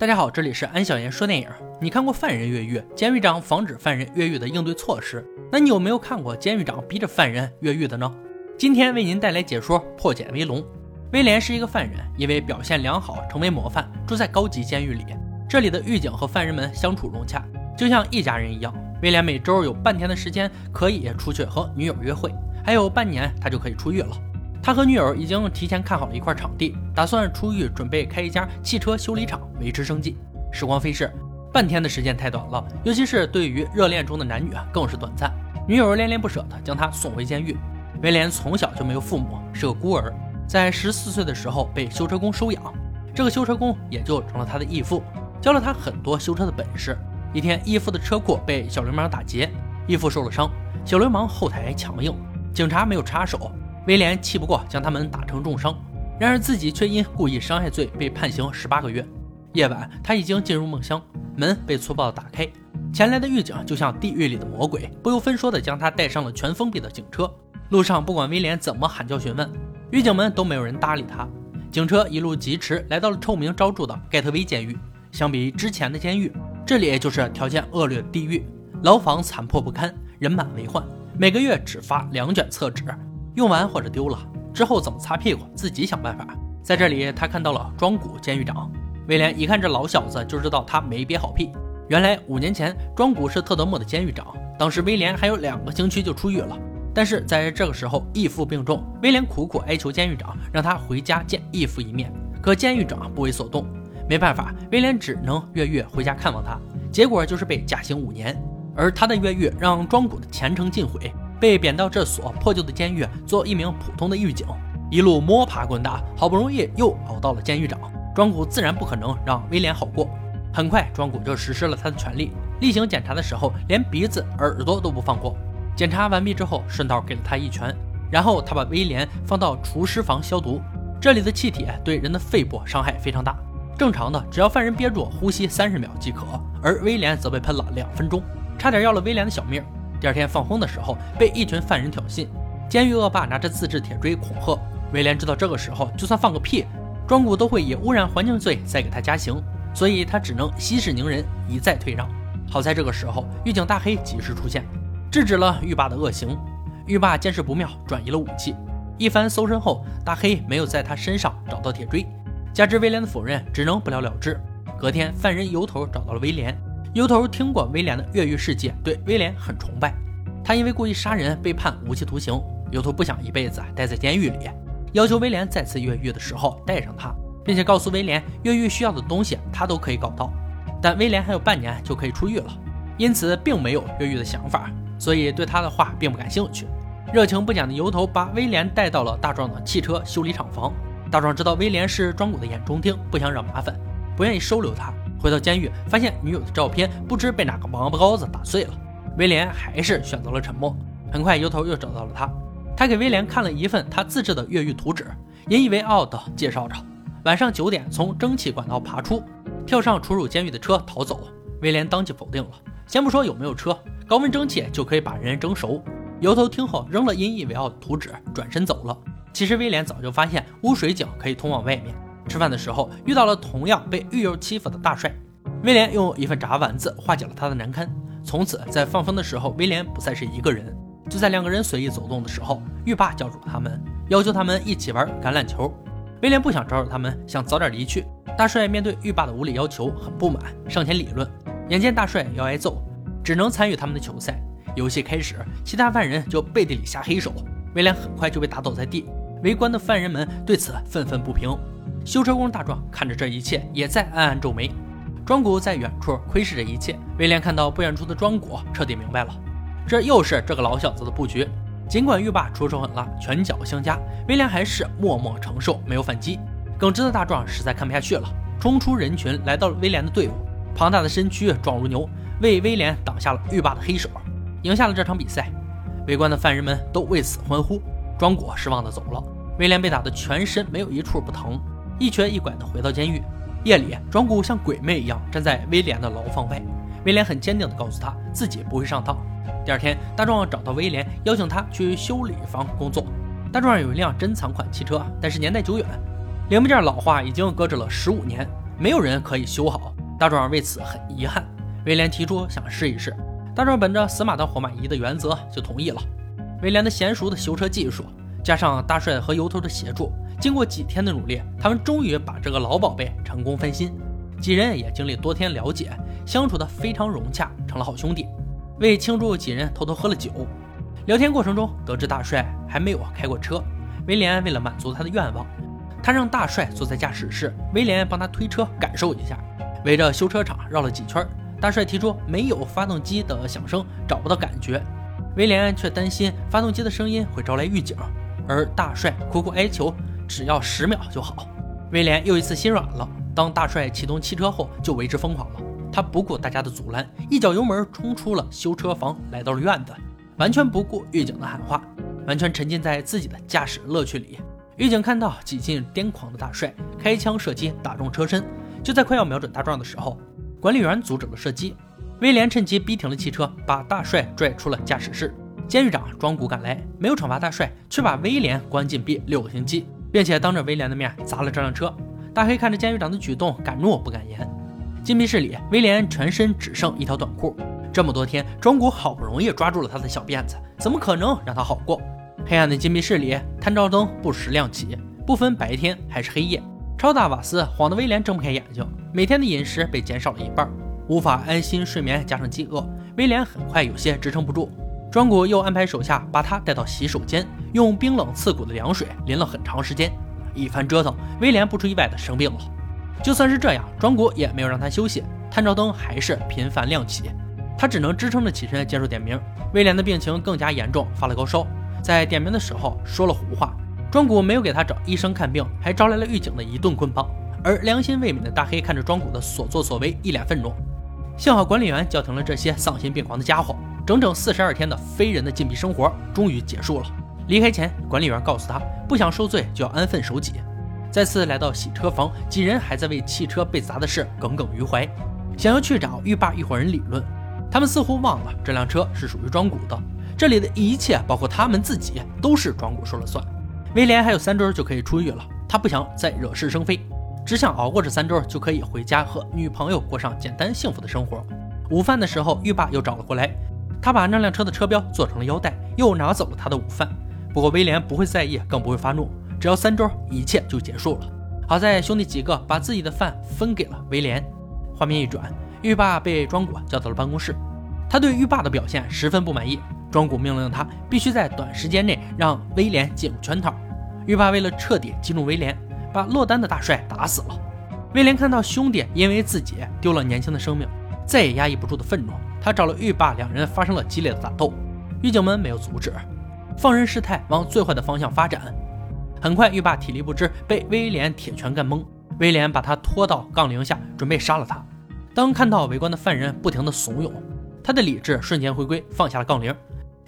大家好，这里是安小言说电影。你看过犯人越狱、监狱长防止犯人越狱的应对措施？那你有没有看过监狱长逼着犯人越狱的呢？今天为您带来解说：破茧威龙。威廉是一个犯人，因为表现良好成为模范，住在高级监狱里。这里的狱警和犯人们相处融洽，就像一家人一样。威廉每周有半天的时间可以出去和女友约会，还有半年他就可以出狱了。他和女友已经提前看好了一块场地，打算出狱准备开一家汽车修理厂维持生计。时光飞逝，半天的时间太短了，尤其是对于热恋中的男女啊，更是短暂。女友恋恋不舍地将他送回监狱。威廉从小就没有父母，是个孤儿，在十四岁的时候被修车工收养，这个修车工也就成了他的义父，教了他很多修车的本事。一天，义父的车库被小流氓打劫，义父受了伤，小流氓后台强硬，警察没有插手。威廉气不过，将他们打成重伤，然而自己却因故意伤害罪被判刑十八个月。夜晚，他已经进入梦乡，门被粗暴打开，前来的狱警就像地狱里的魔鬼，不由分说地将他带上了全封闭的警车。路上，不管威廉怎么喊叫询问，狱警们都没有人搭理他。警车一路疾驰，来到了臭名昭著的盖特威监狱。相比之前的监狱，这里就是条件恶劣的地狱，牢房残破不堪，人满为患，每个月只发两卷厕纸。用完或者丢了之后怎么擦屁股，自己想办法。在这里，他看到了庄谷监狱长威廉，一看这老小子就知道他没憋好屁。原来五年前，庄谷是特德莫的监狱长，当时威廉还有两个星期就出狱了。但是在这个时候，义父病重，威廉苦苦哀求监狱长让他回家见义父一面，可监狱长不为所动。没办法，威廉只能越狱回家看望他，结果就是被假刑五年。而他的越狱让庄谷的前程尽毁。被贬到这所破旧的监狱做一名普通的狱警，一路摸爬滚打，好不容易又熬到了监狱长。庄谷自然不可能让威廉好过。很快，庄谷就实施了他的权利，例行检查的时候连鼻子、耳朵都不放过。检查完毕之后，顺道给了他一拳，然后他把威廉放到厨师房消毒。这里的气体对人的肺部伤害非常大，正常的只要犯人憋住呼吸三十秒即可，而威廉则被喷了两分钟，差点要了威廉的小命。第二天放风的时候，被一群犯人挑衅，监狱恶霸拿着自制铁锥恐吓威廉。知道这个时候就算放个屁，庄谷都会以污染环境罪再给他加刑，所以他只能息事宁人，一再退让。好在这个时候，狱警大黑及时出现，制止了狱霸的恶行。狱霸见势不妙，转移了武器。一番搜身后，大黑没有在他身上找到铁锥，加之威廉的否认，只能不了了之。隔天，犯人由头找到了威廉。由头听过威廉的越狱事迹，对威廉很崇拜。他因为故意杀人被判无期徒刑。由头不想一辈子待在监狱里，要求威廉再次越狱的时候带上他，并且告诉威廉越狱需要的东西他都可以搞到。但威廉还有半年就可以出狱了，因此并没有越狱的想法，所以对他的话并不感兴趣。热情不减的由头把威廉带到了大壮的汽车修理厂房。大壮知道威廉是庄谷的眼中钉，不想惹麻烦，不愿意收留他。回到监狱，发现女友的照片不知被哪个王八羔子打碎了。威廉还是选择了沉默。很快，由头又找到了他，他给威廉看了一份他自制的越狱图纸，引以为傲地介绍着：晚上九点从蒸汽管道爬出，跳上出入监狱的车逃走。威廉当即否定了，先不说有没有车，高温蒸汽就可以把人蒸熟。由头听后扔了引以为傲的图纸，转身走了。其实威廉早就发现污水井可以通往外面。吃饭的时候遇到了同样被狱友欺负的大帅，威廉用一份炸丸子化解了他的难堪。从此，在放风的时候，威廉不再是一个人。就在两个人随意走动的时候，狱霸叫住了他们，要求他们一起玩橄榄球。威廉不想招惹他们，想早点离去。大帅面对狱霸的无理要求很不满，上前理论。眼见大帅要挨揍，只能参与他们的球赛。游戏开始，其他犯人就背地里下黑手，威廉很快就被打倒在地。围观的犯人们对此愤愤不平。修车工大壮看着这一切，也在暗暗皱眉。庄谷在远处窥视着一切。威廉看到不远处的庄谷，彻底明白了，这又是这个老小子的布局。尽管狱霸出手狠辣，拳脚相加，威廉还是默默承受，没有反击。耿直的大壮实在看不下去了，冲出人群，来到了威廉的队伍。庞大的身躯壮如牛，为威廉挡下了狱霸的黑手，赢下了这场比赛。围观的犯人们都为此欢呼。庄谷失望地走了。威廉被打得全身没有一处不疼。一瘸一拐地回到监狱。夜里，庄谷像鬼魅一样站在威廉的牢房外。威廉很坚定地告诉他自己不会上当。第二天，大壮找到威廉，邀请他去修理房工作。大壮有一辆珍藏款汽车，但是年代久远，零部件老化，已经搁置了十五年。没有人可以修好。大壮为此很遗憾。威廉提出想试一试，大壮本着死马当活马医的原则就同意了。威廉的娴熟的修车技术，加上大帅和油头的协助，经过几天的努力，他们终于把这个老宝贝成功翻新。几人也经历多天了解，相处的非常融洽，成了好兄弟。为庆祝，几人偷偷喝了酒。聊天过程中，得知大帅还没有开过车，威廉为了满足他的愿望，他让大帅坐在驾驶室，威廉帮他推车感受一下。围着修车厂绕了几圈，大帅提出没有发动机的响声找不到感觉，威廉却担心发动机的声音会招来狱警，而大帅苦苦哀求 只要十秒就好。威廉又一次心软了。当大帅启动汽车后，就为之疯狂了。他不顾大家的阻拦，一脚油门冲出了修车房，来到了院子，完全不顾狱警的喊话，完全沉浸在自己的驾驶乐趣里。狱警看到几近癫狂的大帅，开枪射击，打中车身。就在快要瞄准大壮的时候，管理员阻止了射击。威廉趁机逼停了汽车，把大帅拽出了驾驶室。监狱长庄古赶来，没有惩罚大帅，却把威廉关禁闭六个星期，并且当着威廉的面砸了这辆车。大黑看着监狱长的举动，敢怒不敢言。禁闭室里，威廉全身只剩一条短裤。这么多天，庄古好不容易抓住了他的小辫子，怎么可能让他好过？黑暗的禁闭室里，探照灯不时亮起，不分白天还是黑夜。超大瓦斯晃得威廉睁不开眼睛，每天的饮食被减少了一半，无法安心睡眠，加上饥饿，威廉很快有些支撑不住。庄古又安排手下把他带到洗手间，用冰冷刺骨的凉水淋了很长时间。一番折腾，威廉不出意外的生病了。就算是这样，庄古也没有让他休息，探照灯还是频繁亮起，他只能支撑着起身接受点名。威廉的病情更加严重，发了高烧，在点名的时候说了胡话。庄古没有给他找医生看病，还招来了狱警的一顿棍棒。而良心未泯的大黑看着庄古的所作所为，一脸愤怒。幸好管理员叫停了这些丧心病狂的家伙，整整四十二天的非人的禁闭生活终于结束了。离开前，管理员告诉他，不想受罪就要安分守己。再次来到洗车房，几人还在为汽车被砸的事耿耿于怀，想要去找狱霸一伙人理论。他们似乎忘了这辆车是属于庄古的，这里的一切，包括他们自己，都是庄古说了算。威廉还有三周就可以出狱了，他不想再惹是生非，只想熬过这三周就可以回家和女朋友过上简单幸福的生活。午饭的时候，狱霸又找了过来，他把那辆车的车标做成了腰带，又拿走了他的午饭。不过威廉不会在意，更不会发怒，只要三周，一切就结束了。好在兄弟几个把自己的饭分给了威廉。画面一转，狱霸被庄古叫到了办公室，他对狱霸的表现十分不满意。庄古命令他必须在短时间内让威廉进入圈套。狱霸为了彻底激怒威廉，把落单的大帅打死了。威廉看到兄弟因为自己丢了年轻的生命，再也压抑不住的愤怒，他找了狱霸，两人发生了激烈的打斗。狱警们没有阻止。放任事态往最坏的方向发展，很快狱霸体力不支，被威廉铁拳干懵。威廉把他拖到杠铃下，准备杀了他。当看到围观的犯人不停的怂恿，他的理智瞬间回归，放下了杠铃。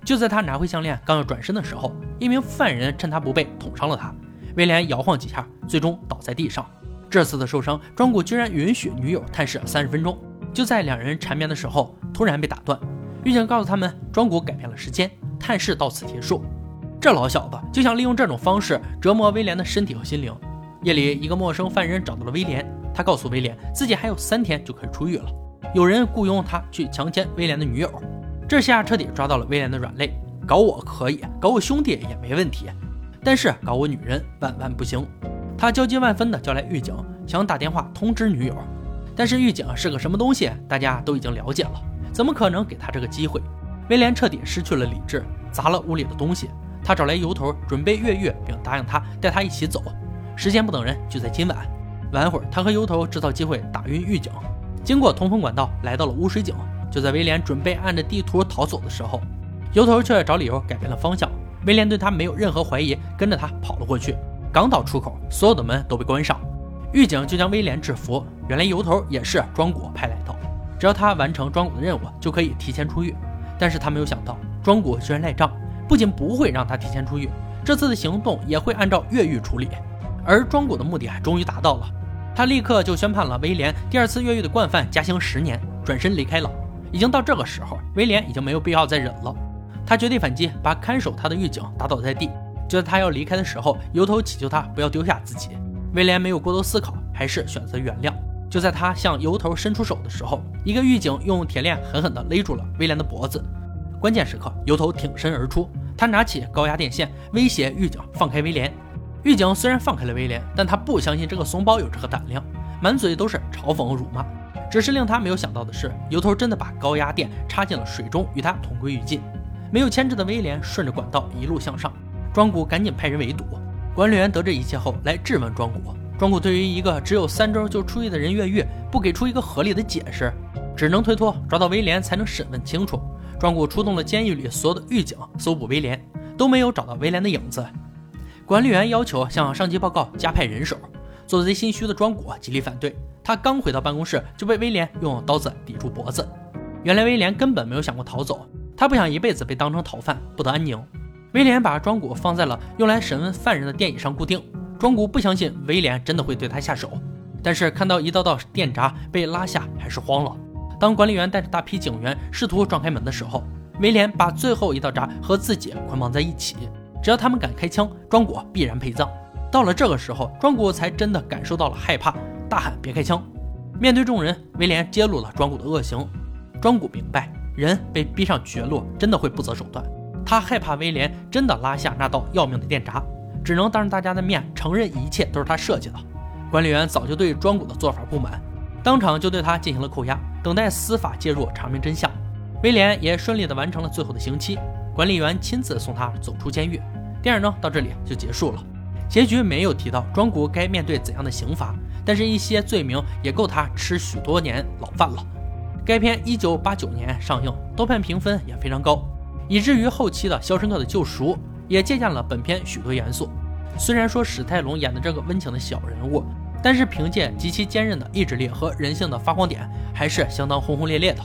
就在他拿回项链，刚要转身的时候，一名犯人趁他不备捅伤了他。威廉摇晃几下，最终倒在地上。这次的受伤，庄古居然允许女友探视三十分钟。就在两人缠绵的时候，突然被打断。狱警告诉他们，庄古改变了时间。探视到此结束。这老小子就想利用这种方式折磨威廉的身体和心灵。夜里，一个陌生犯人找到了威廉，他告诉威廉自己还有三天就可以出狱了。有人雇佣他去强奸威廉的女友，这下彻底抓到了威廉的软肋。搞我可以，搞我兄弟也没问题，但是搞我女人万万不行。他焦急万分地叫来狱警，想打电话通知女友，但是狱警是个什么东西，大家都已经了解了，怎么可能给他这个机会？威廉彻底失去了理智，砸了屋里的东西。他找来油头，准备越狱，并答应他带他一起走。时间不等人，就在今晚。晚会儿，他和油头制造机会打晕狱警，经过通风管道来到了污水井。就在威廉准备按着地图逃走的时候，油头却找理由改变了方向。威廉对他没有任何怀疑，跟着他跑了过去。刚到出口，所有的门都被关上，狱警就将威廉制服。原来油头也是庄古派来的，只要他完成庄古的任务，就可以提前出狱。但是他没有想到，庄古居然赖账，不仅不会让他提前出狱，这次的行动也会按照越狱处理。而庄古的目的终于达到了，他立刻就宣判了威廉第二次越狱的惯犯加刑十年，转身离开了。已经到这个时候，威廉已经没有必要再忍了，他绝地反击，把看守他的狱警打倒在地。就在他要离开的时候，由头祈求他不要丢下自己。威廉没有过多思考，还是选择原谅。就在他向油头伸出手的时候，一个狱警用铁链狠狠地勒住了威廉的脖子。关键时刻，油头挺身而出，他拿起高压电线威胁狱警放开威廉。狱警虽然放开了威廉，但他不相信这个怂包有这个胆量，满嘴都是嘲讽和辱骂。只是令他没有想到的是，油头真的把高压电插进了水中，与他同归于尽。没有牵制的威廉顺着管道一路向上，庄古赶紧派人围堵。管理员得知一切后来质问庄古，庄古对于一个只有三周就出狱的人越狱，不给出一个合理的解释，只能推脱抓到威廉才能审问清楚。庄古出动了监狱里所有的狱警搜捕威廉，都没有找到威廉的影子。管理员要求向上级报告加派人手，做贼心虚的庄古极力反对。他刚回到办公室，就被威廉用刀子抵住脖子。原来威廉根本没有想过逃走，他不想一辈子被当成逃犯，不得安宁。威廉把庄古放在了用来审问犯人的电椅上固定。庄古不相信威廉真的会对他下手，但是看到一道道电闸被拉下，还是慌了。当管理员带着大批警员试图撞开门的时候，威廉把最后一道闸和自己捆绑在一起，只要他们敢开枪，庄古必然陪葬。到了这个时候，庄古才真的感受到了害怕，大喊：“别开枪！”面对众人，威廉揭露了庄古的恶行。庄古明白，人被逼上绝路，真的会不择手段。他害怕威廉真的拉下那道要命的电闸，只能当着大家的面承认一切都是他设计的。管理员早就对庄古的做法不满。当场就对他进行了扣押，等待司法介入查明真相。威廉也顺利地完成了最后的刑期，管理员亲自送他走出监狱。电影呢到这里就结束了，结局没有提到庄古该面对怎样的刑罚，但是一些罪名也够他吃许多年牢饭了。该片一九八九年上映，豆瓣评分也非常高，以至于后期的《肖申克的救赎》也借鉴了本片许多元素。虽然说史泰龙演的这个温情的小人物。但是凭借极其坚韧的意志力和人性的发光点，还是相当轰轰烈烈的。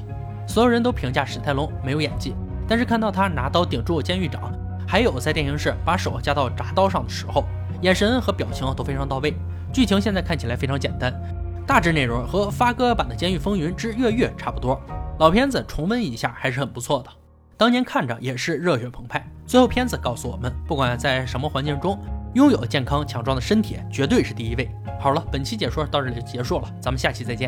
所有人都评价史泰龙没有演技，但是看到他拿刀顶住监狱长，还有在电刑室把手架到铡刀上的时候，眼神和表情都非常到位。剧情现在看起来非常简单，大致内容和发哥版的《监狱风云之越狱》差不多。老片子重温一下还是很不错的，当年看着也是热血澎湃。最后片子告诉我们，不管在什么环境中。拥有健康强壮的身体绝对是第一位。好了，本期解说到这里就结束了，咱们下期再见。